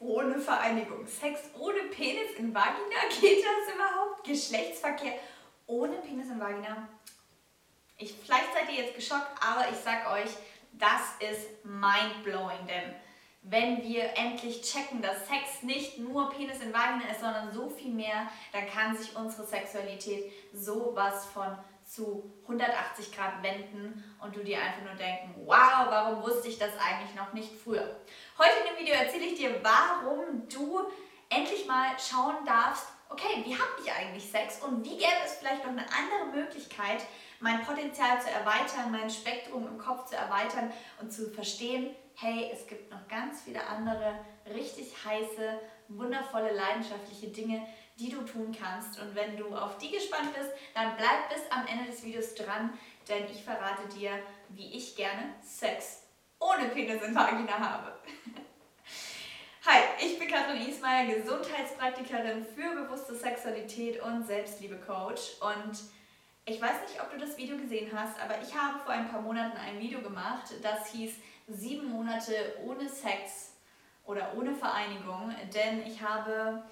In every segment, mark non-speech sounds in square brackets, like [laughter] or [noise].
ohne Vereinigung, Sex ohne Penis in Vagina, [laughs] geht das überhaupt? Geschlechtsverkehr ohne Penis in Vagina? Ich, vielleicht seid ihr jetzt geschockt, aber ich sag euch, das ist mindblowing, denn wenn wir endlich checken, dass Sex nicht nur Penis in Vagina ist, sondern so viel mehr, dann kann sich unsere Sexualität sowas von zu 180 Grad wenden und du dir einfach nur denken, wow, warum wusste ich das eigentlich noch nicht früher? Heute in dem Video erzähle ich dir, warum du endlich mal schauen darfst, okay, wie habe ich eigentlich Sex und wie gäbe es vielleicht noch eine andere Möglichkeit, mein Potenzial zu erweitern, mein Spektrum im Kopf zu erweitern und zu verstehen, hey, es gibt noch ganz viele andere richtig heiße, wundervolle, leidenschaftliche Dinge, die du tun kannst. Und wenn du auf die gespannt bist, dann bleib bis am Ende des Videos dran, denn ich verrate dir, wie ich gerne Sex ohne Penis in Vagina habe. [laughs] Hi, ich bin Katrin Ismail, Gesundheitspraktikerin für bewusste Sexualität und Selbstliebe-Coach. Und ich weiß nicht, ob du das Video gesehen hast, aber ich habe vor ein paar Monaten ein Video gemacht, das hieß sieben Monate ohne Sex oder ohne Vereinigung, denn ich habe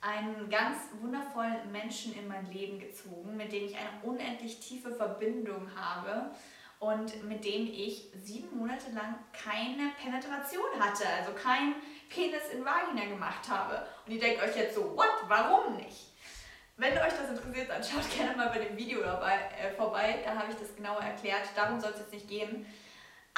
einen ganz wundervollen Menschen in mein Leben gezogen, mit dem ich eine unendlich tiefe Verbindung habe und mit dem ich sieben Monate lang keine Penetration hatte, also kein Penis in Vagina gemacht habe. Und ihr denkt euch jetzt so, what, warum nicht? Wenn euch das interessiert, dann schaut gerne mal bei dem Video dabei, äh, vorbei, da habe ich das genauer erklärt. Darum soll es jetzt nicht gehen.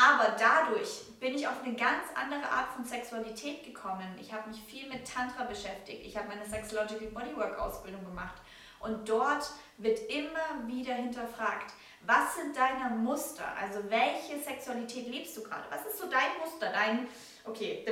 Aber dadurch bin ich auf eine ganz andere Art von Sexualität gekommen. Ich habe mich viel mit Tantra beschäftigt. Ich habe meine Sexological Bodywork Ausbildung gemacht. Und dort wird immer wieder hinterfragt, was sind deine Muster? Also welche Sexualität lebst du gerade? Was ist so dein Muster? Dein, okay,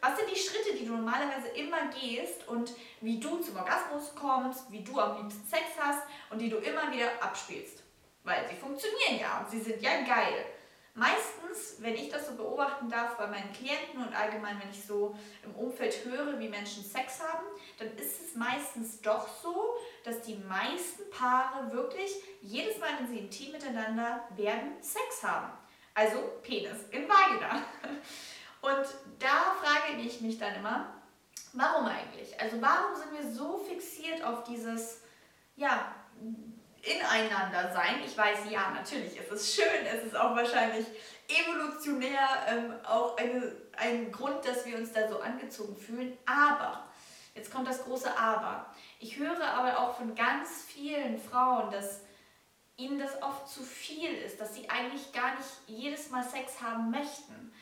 was sind die Schritte, die du normalerweise immer gehst und wie du zum Orgasmus kommst, wie du am liebsten Sex hast und die du immer wieder abspielst? Weil sie funktionieren ja und sie sind ja geil. Meistens, wenn ich das so beobachten darf bei meinen Klienten und allgemein, wenn ich so im Umfeld höre, wie Menschen Sex haben, dann ist es meistens doch so, dass die meisten Paare wirklich jedes Mal, wenn sie intim miteinander werden, Sex haben. Also Penis in Vagina. [laughs] Und da frage ich mich dann immer, warum eigentlich? Also warum sind wir so fixiert auf dieses, ja, ineinander sein. Ich weiß, ja, natürlich ist es schön, es ist auch wahrscheinlich evolutionär ähm, auch eine, ein Grund, dass wir uns da so angezogen fühlen. Aber, jetzt kommt das große Aber. Ich höre aber auch von ganz vielen Frauen, dass ihnen das oft zu viel ist, dass sie eigentlich gar nicht jedes Mal Sex haben möchten.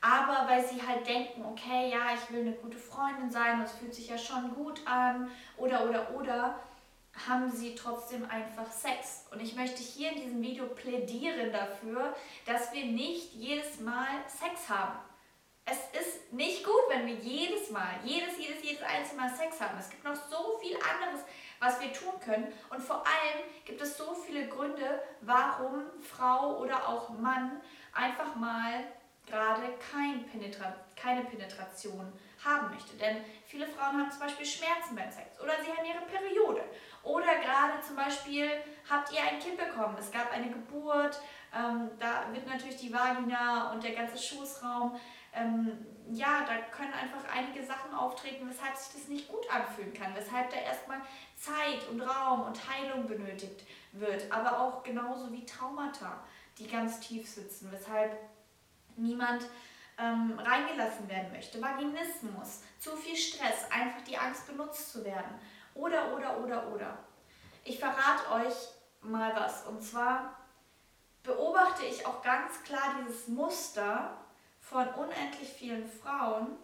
Aber weil sie halt denken, okay, ja, ich will eine gute Freundin sein, das fühlt sich ja schon gut an, oder, oder, oder, haben sie trotzdem einfach Sex. Und ich möchte hier in diesem Video plädieren dafür, dass wir nicht jedes Mal Sex haben. Es ist nicht gut, wenn wir jedes Mal, jedes, jedes, jedes einzelne Mal Sex haben. Es gibt noch so viel anderes, was wir tun können. Und vor allem gibt es so viele Gründe, warum Frau oder auch Mann einfach mal gerade kein Penetra keine Penetration haben möchte. Denn viele Frauen haben zum Beispiel Schmerzen beim Sex oder sie haben ihre Periode. Oder gerade zum Beispiel habt ihr ein Kind bekommen, es gab eine Geburt, ähm, da wird natürlich die Vagina und der ganze Schoßraum, ähm, ja, da können einfach einige Sachen auftreten, weshalb sich das nicht gut anfühlen kann, weshalb da erstmal Zeit und Raum und Heilung benötigt wird, aber auch genauso wie Traumata, die ganz tief sitzen, weshalb niemand ähm, reingelassen werden möchte. Vaginismus, zu viel Stress, einfach die Angst benutzt zu werden. Oder, oder, oder, oder. Ich verrate euch mal was. Und zwar beobachte ich auch ganz klar dieses Muster von unendlich vielen Frauen,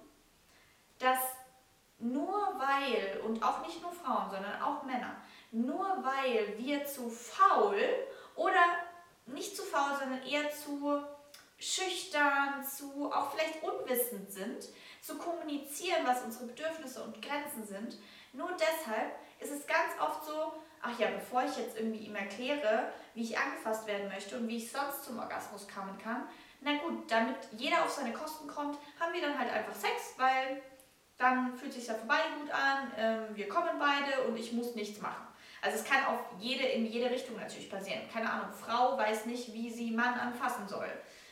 dass nur weil, und auch nicht nur Frauen, sondern auch Männer, nur weil wir zu faul oder nicht zu faul, sondern eher zu schüchtern, zu auch vielleicht unwissend sind, zu kommunizieren, was unsere Bedürfnisse und Grenzen sind, nur deshalb ist es ganz oft so, ach ja, bevor ich jetzt irgendwie ihm erkläre, wie ich angefasst werden möchte und wie ich sonst zum Orgasmus kommen kann, na gut, damit jeder auf seine Kosten kommt, haben wir dann halt einfach Sex, weil dann fühlt sich ja für beide gut an, äh, wir kommen beide und ich muss nichts machen. Also es kann auf jede, in jede Richtung natürlich passieren. Keine Ahnung, Frau weiß nicht, wie sie Mann anfassen soll.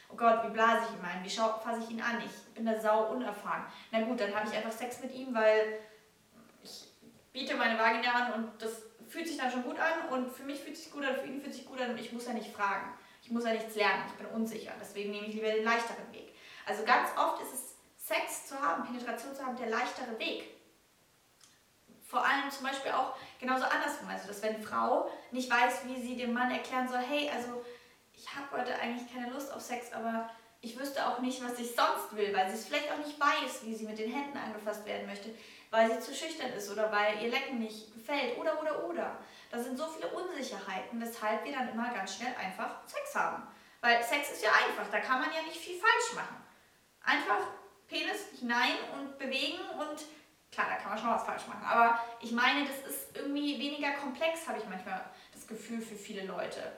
Oh Gott, wie blase ich ihn ein, wie fasse ich ihn an, ich bin da sau unerfahren. Na gut, dann habe ich einfach Sex mit ihm, weil ich biete meine Vagina an und das fühlt sich dann schon gut an und für mich fühlt sich gut an, für ihn fühlt sich gut an und ich muss ja nicht fragen. Ich muss ja nichts lernen, ich bin unsicher, deswegen nehme ich lieber den leichteren Weg. Also ganz oft ist es Sex zu haben, Penetration zu haben, der leichtere Weg. Vor allem zum Beispiel auch genauso andersrum, also dass wenn eine Frau nicht weiß, wie sie dem Mann erklären soll, hey, also ich habe heute eigentlich keine Lust auf Sex, aber ich wüsste auch nicht, was ich sonst will, weil sie es vielleicht auch nicht weiß, wie sie mit den Händen angefasst werden möchte, weil sie zu schüchtern ist oder weil ihr Lecken nicht gefällt oder oder oder. Da sind so viele Unsicherheiten, weshalb wir dann immer ganz schnell einfach Sex haben. Weil Sex ist ja einfach, da kann man ja nicht viel falsch machen. Einfach Penis hinein und bewegen und klar, da kann man schon was falsch machen. Aber ich meine, das ist irgendwie weniger komplex, habe ich manchmal das Gefühl für viele Leute.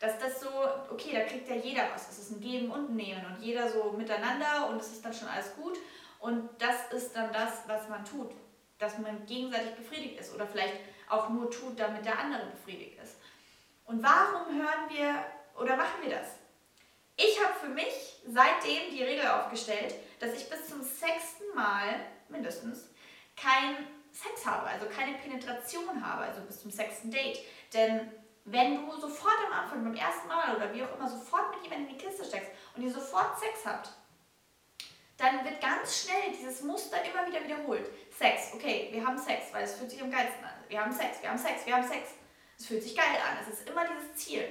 Dass das so, okay, da kriegt ja jeder was. Es ist ein Geben und ein Nehmen und jeder so miteinander und es ist dann schon alles gut. Und das ist dann das, was man tut. Dass man gegenseitig befriedigt ist oder vielleicht auch nur tut, damit der andere befriedigt ist. Und warum hören wir oder machen wir das? Ich habe für mich seitdem die Regel aufgestellt, dass ich bis zum sechsten Mal mindestens kein Sex habe, also keine Penetration habe, also bis zum sechsten Date. Denn wenn du sofort am Anfang, beim ersten Mal oder wie auch immer, sofort mit jemandem in die Kiste steckst und ihr sofort Sex habt, dann wird ganz schnell dieses Muster immer wieder wiederholt. Sex, okay, wir haben Sex, weil es fühlt sich am geilsten an. Wir haben Sex, wir haben Sex, wir haben Sex. Es fühlt sich geil an. Es ist immer dieses Ziel,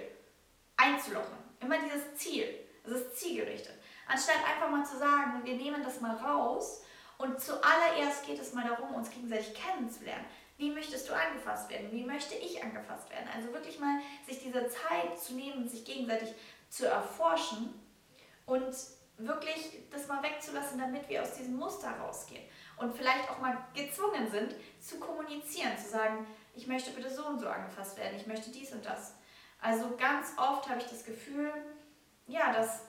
einzulochen. Immer dieses Ziel. Es ist zielgerichtet. Anstatt einfach mal zu sagen, wir nehmen das mal raus und zuallererst geht es mal darum, uns gegenseitig kennenzulernen. Wie möchtest du angefasst werden? Wie möchte ich angefasst werden? Also wirklich mal sich diese Zeit zu nehmen, sich gegenseitig zu erforschen und wirklich das mal wegzulassen, damit wir aus diesem Muster rausgehen und vielleicht auch mal gezwungen sind zu kommunizieren, zu sagen, ich möchte bitte so und so angefasst werden, ich möchte dies und das. Also ganz oft habe ich das Gefühl, ja, dass,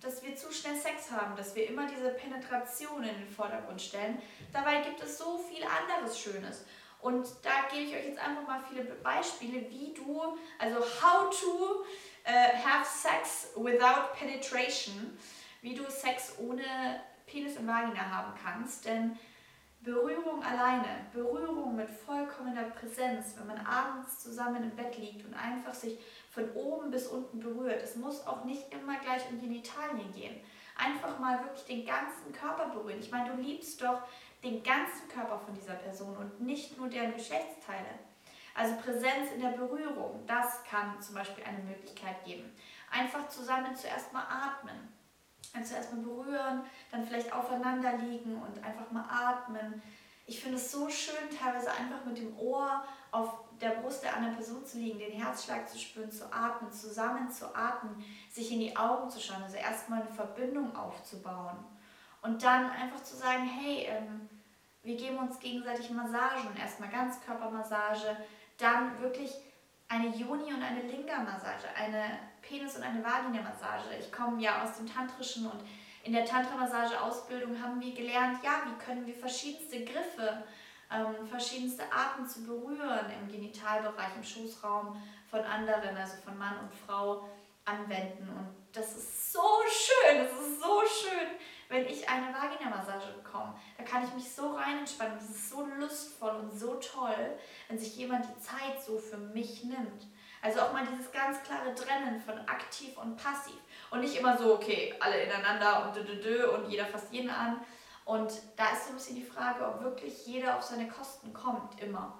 dass wir zu schnell Sex haben, dass wir immer diese Penetration in den Vordergrund stellen. Dabei gibt es so viel anderes Schönes. Und da gebe ich euch jetzt einfach mal viele Beispiele, wie du, also how to uh, have sex without penetration, wie du Sex ohne Penis und Vagina haben kannst. Denn Berührung alleine, Berührung mit vollkommener Präsenz, wenn man abends zusammen im Bett liegt und einfach sich von oben bis unten berührt. Es muss auch nicht immer gleich um Genitalien gehen. Einfach mal wirklich den ganzen Körper berühren. Ich meine, du liebst doch den ganzen Körper von dieser Person und nicht nur deren Geschlechtsteile. Also Präsenz in der Berührung, das kann zum Beispiel eine Möglichkeit geben. Einfach zusammen zuerst mal atmen. Also zuerst mal berühren, dann vielleicht aufeinander liegen und einfach mal atmen. Ich finde es so schön, teilweise einfach mit dem Ohr auf der Brust der anderen Person zu liegen, den Herzschlag zu spüren, zu atmen, zusammen zu atmen, sich in die Augen zu schauen, also erstmal eine Verbindung aufzubauen. Und dann einfach zu sagen, hey, ähm, wir geben uns gegenseitig Massagen, erstmal Ganzkörpermassage, dann wirklich eine Yoni und eine Linga-Massage, eine Penis- und eine Vagina-Massage. Ich komme ja aus dem Tantrischen und in der Tantra-Massage-Ausbildung haben wir gelernt, ja, wie können wir verschiedenste Griffe, ähm, verschiedenste Arten zu berühren im Genitalbereich, im Schoßraum von anderen, also von Mann und Frau, anwenden. Und das ist so schön, das ist so schön, wenn ich eine Vagina-Massage bekomme. Da kann ich mich so rein entspannen. Das ist so lustvoll und so toll, wenn sich jemand die Zeit so für mich nimmt. Also auch mal dieses ganz klare Trennen von aktiv und passiv. Und nicht immer so, okay, alle ineinander und dö, dö, dö und jeder fasst jeden an. Und da ist so ein bisschen die Frage, ob wirklich jeder auf seine Kosten kommt, immer.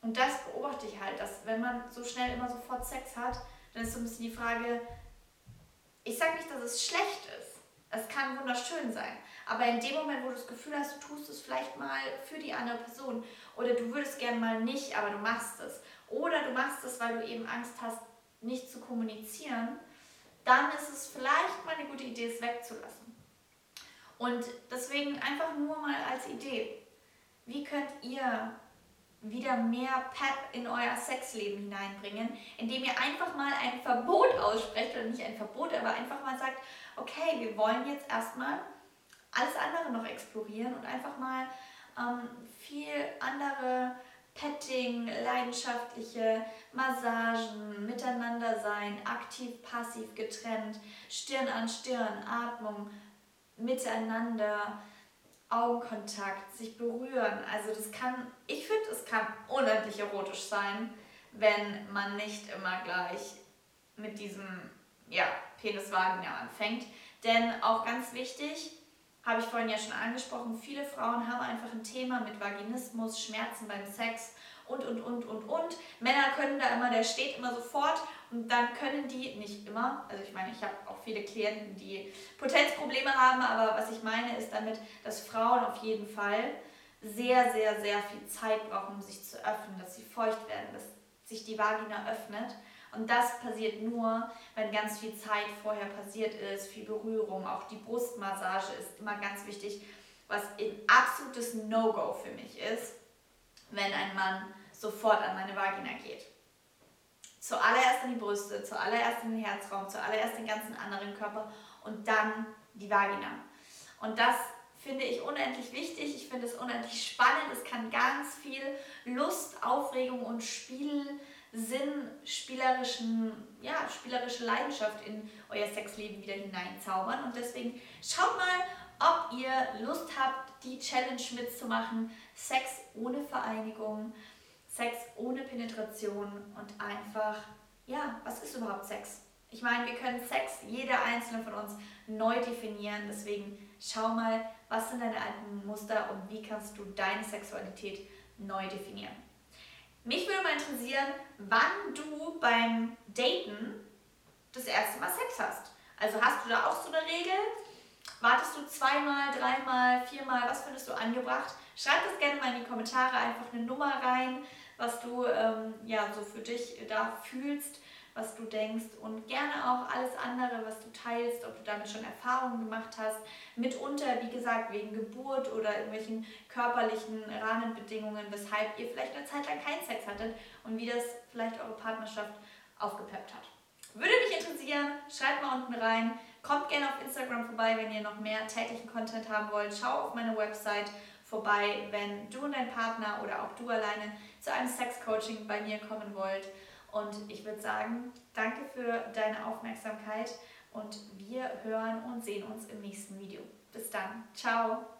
Und das beobachte ich halt, dass wenn man so schnell immer sofort Sex hat, dann ist so ein bisschen die Frage, ich sage nicht, dass es schlecht ist. Es kann wunderschön sein. Aber in dem Moment, wo du das Gefühl hast, du tust es vielleicht mal für die andere Person oder du würdest gern mal nicht, aber du machst es. Oder du machst es, weil du eben Angst hast, nicht zu kommunizieren, dann ist es vielleicht mal eine gute Idee, es wegzulassen. Und deswegen einfach nur mal als Idee, wie könnt ihr wieder mehr Pep in euer Sexleben hineinbringen, indem ihr einfach mal ein Verbot aussprecht, oder nicht ein Verbot, aber einfach mal sagt, okay, wir wollen jetzt erstmal alles andere noch explorieren und einfach mal ähm, viel andere Petting, leidenschaftliche Massagen, miteinander sein, aktiv, passiv getrennt, Stirn an Stirn, Atmung, miteinander, Augenkontakt, sich berühren. Also das kann, ich finde, es kann unendlich erotisch sein, wenn man nicht immer gleich mit diesem ja, Penis-Vagina anfängt. Denn auch ganz wichtig, habe ich vorhin ja schon angesprochen, viele Frauen haben einfach ein Thema mit Vaginismus, Schmerzen beim Sex und, und, und, und, und. Männer können da immer, der steht immer sofort und dann können die, nicht immer, also ich meine, ich habe auch viele Klienten, die Potenzprobleme haben, aber was ich meine ist damit, dass Frauen auf jeden Fall sehr, sehr, sehr viel Zeit brauchen, um sich zu öffnen, dass sie feucht werden, dass sich die Vagina öffnet. Und das passiert nur, wenn ganz viel Zeit vorher passiert ist, viel Berührung, auch die Brustmassage ist immer ganz wichtig, was ein absolutes No-Go für mich ist, wenn ein Mann sofort an meine Vagina geht. Zuallererst an die Brüste, zuallererst in den Herzraum, zuallererst den ganzen anderen Körper und dann die Vagina. Und das finde ich unendlich wichtig. Ich finde es unendlich spannend. Es kann ganz viel Lust, Aufregung und Spiel Sinn, spielerischen, ja, spielerische Leidenschaft in euer Sexleben wieder hineinzaubern. Und deswegen schaut mal, ob ihr Lust habt, die Challenge mitzumachen. Sex ohne Vereinigung, Sex ohne Penetration und einfach, ja, was ist überhaupt Sex? Ich meine, wir können Sex, jeder einzelne von uns, neu definieren. Deswegen schau mal, was sind deine alten Muster und wie kannst du deine Sexualität neu definieren. Mich würde mal interessieren, wann du beim Daten das erste Mal Sex hast. Also hast du da auch so eine Regel? Wartest du zweimal, dreimal, viermal? Was findest du angebracht? Schreib das gerne mal in die Kommentare, einfach eine Nummer rein, was du ähm, ja so für dich da fühlst was du denkst und gerne auch alles andere, was du teilst, ob du damit schon Erfahrungen gemacht hast. Mitunter, wie gesagt, wegen Geburt oder irgendwelchen körperlichen Rahmenbedingungen, weshalb ihr vielleicht eine Zeit lang keinen Sex hattet und wie das vielleicht eure Partnerschaft aufgepeppt hat. Würde mich interessieren, schreibt mal unten rein. Kommt gerne auf Instagram vorbei, wenn ihr noch mehr täglichen Content haben wollt. Schau auf meine Website vorbei, wenn du und dein Partner oder auch du alleine zu einem Sex-Coaching bei mir kommen wollt. Und ich würde sagen, danke für deine Aufmerksamkeit und wir hören und sehen uns im nächsten Video. Bis dann. Ciao.